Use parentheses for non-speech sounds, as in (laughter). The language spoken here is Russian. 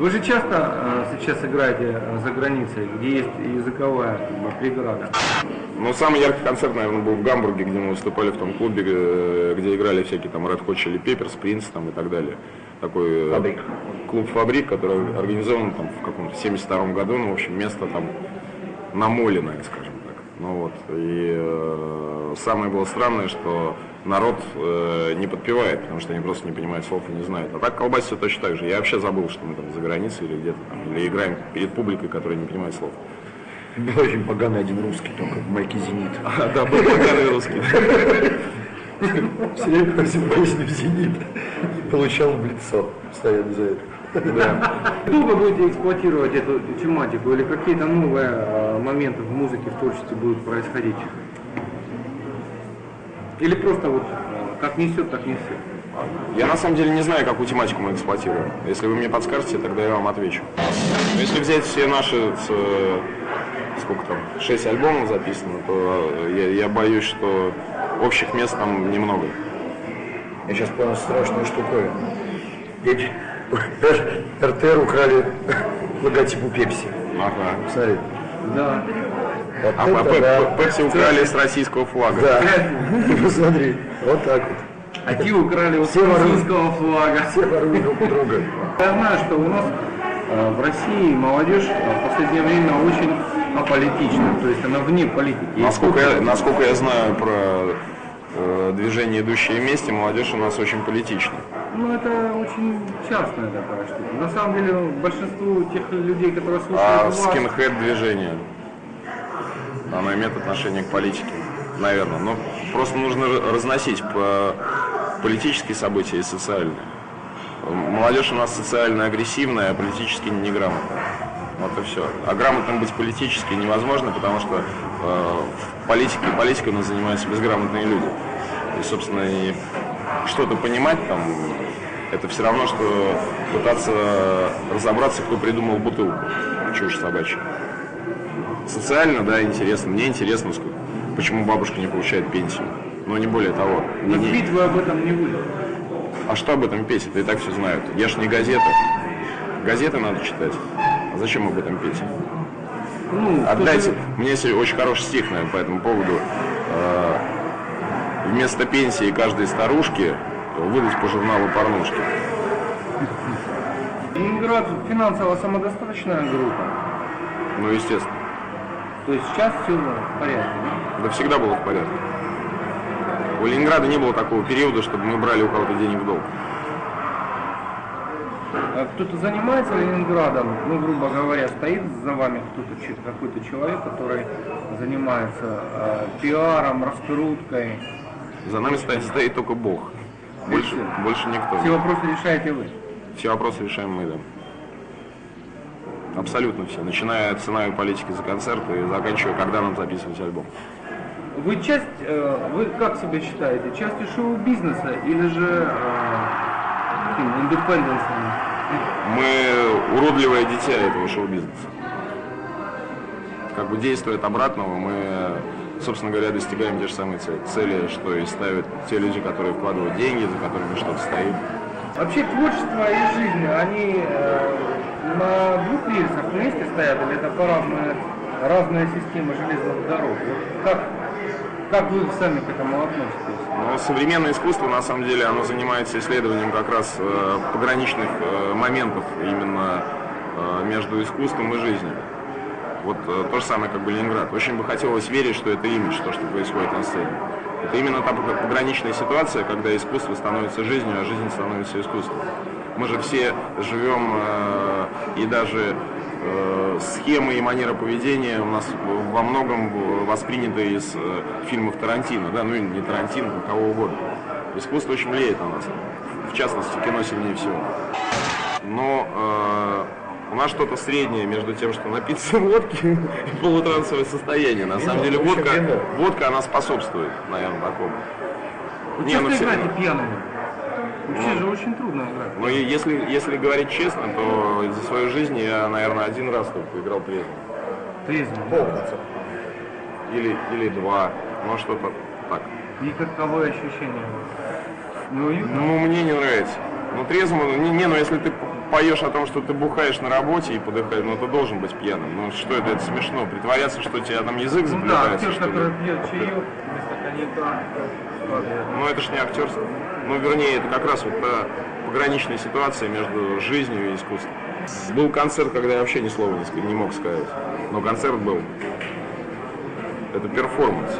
Вы же часто э, сейчас играете э, за границей, где есть языковая как бы, преграда. Ну, самый яркий концерт, наверное, был в Гамбурге, где мы выступали в том клубе, э, где играли всякие там Red Hot Chili Peppers, Prince там и так далее. Такой э, Фабрик. клуб «Фабрик», который организован там в каком-то 72 году, ну, в общем, место там намоленное, скажем. Ну вот, и э, самое было странное, что народ э, не подпевает, потому что они просто не понимают слов и не знают. А так колбасится точно так же. Я вообще забыл, что мы там за границей или где-то там, или играем перед публикой, которая не понимает слов. Был очень поганый один русский, только в майке «Зенит». (laughs) А, да, был поганый русский. Все время просил песню «Зенит» и получал в лицо постоянно за это. Да. Долго будете эксплуатировать эту тематику или какие-то новые э, моменты в музыке, в творчестве будут происходить? Или просто вот э, как несет, так несет? Я на самом деле не знаю, какую тематику мы эксплуатируем. Если вы мне подскажете, тогда я вам отвечу. Но если взять все наши, э, сколько там, шесть альбомов записано, то э, я, я боюсь, что общих мест там немного. Я сейчас понял страшную штуку. РТР украли логотип у Пепси. Ага. Смотри. Да. Вот А это да. Пепси украли с российского флага. Да. (laughs) Посмотри. Вот так вот. А те украли Все воруют. французского флага. Все воруют друг у друга. Я знаю, что у нас э, в России молодежь э, в последнее время очень аполитична, то есть она вне политики. Насколько я, сколько- насколько я знаю про э, движение «Идущие вместе», молодежь у нас очень политична. Ну, это очень частная такая штука. На самом деле, большинству тех людей, которые слушают А вас, скинхед движение, оно имеет отношение к политике, наверное. Но просто нужно разносить по политические события и социальные. Молодежь у нас социально агрессивная, а политически неграмотная. Вот и все. А грамотным быть политически невозможно, потому что э, в политике, политикой у нас занимаются безграмотные люди. И, собственно, и что-то понимать там, это все равно, что пытаться разобраться, кто придумал бутылку. Чушь собачья. Социально, да, интересно. Мне интересно, почему бабушка не получает пенсию. Но не более того. Но не- пить вы об этом не будете. а что об этом? Это и так все знают. Я ж не газета. Газеты надо читать. Зачем об этом петь? Ну, Отдайте. кто-то- Мне есть очень хороший стих наверное, по этому поводу. Э, Вместо пенсии каждой старушки выдать по журналу порнушки. Ленинград финансово самодостаточная группа. Ну, естественно. То есть сейчас все в порядке. да? Всегда было в порядке. У Ленинграда не было такого периода, чтобы мы брали у кого-то денег в долг. А Кто-то занимается Ленинградом, ну, грубо говоря, стоит за вами кто-то, какой-то человек, который занимается э, пиаром, раскруткой. За нами стоит, стоит только Бог. Больше, больше никто. Все вопросы решаете вы. Все вопросы решаем мы, да. Абсолютно все. Начиная от ценовой политики за концерты и заканчивая, когда нам записывать альбом. Вы часть, э, вы как себя считаете, частью шоу-бизнеса или же э, индепенденсом? Мы уродливое дитя этого шоу-бизнеса. Как бы действуя от обратного, мы, собственно говоря, достигаем те же самые цели, что и ставят те люди, которые вкладывают деньги, за которыми что-то стоит. Вообще творчество и жизнь, они э, на двух рельсах вместе стоят или это по разные, разные системы железных дорог? Как, как вы сами к этому относитесь? Но современное искусство, на самом деле, оно занимается исследованием как раз э, пограничных э, моментов именно э, между искусством и жизнью. Вот э, то же самое, как бы Ленинград. Очень бы хотелось верить, что это имидж, то, что происходит на сцене. Это именно та пог- пограничная ситуация, когда искусство становится жизнью, а жизнь становится искусством. Мы же все живем, э, и даже схемы и манера поведения у нас во многом восприняты из э, фильмов Тарантино, да, ну и не Тарантино, но кого угодно. Искусство очень влияет на нас, в частности, кино сильнее всего. Но э, у нас что-то среднее между тем, что напиться водки и полутрансовое состояние. На самом деле в общем, водка, водка, она способствует, наверное, такому. Не, часто ну, все- играете пьяными? Вообще же очень трудно играть. Но и если, если говорить честно, то за свою жизнь я, наверное, один раз только играл трезвым. Трезвым. Полконцерта. Или, или два, ну что-то так. И каковы ощущения? Ну, уютно? Ну, мне не нравится. Ну, трезвым, не, не, ну если ты поешь о том, что ты бухаешь на работе и подыхаешь, ну ты должен быть пьяным. Ну что это, это смешно. Притворяться, что у тебя там язык Ну да, заплетается, актер, который пьет чаек вместо падает. Ну это ж не актерство. Ну вернее, это как раз вот та пограничная ситуация между жизнью и искусством. Был концерт, когда я вообще ни слова не, не мог сказать. Но концерт был. Это перформанс.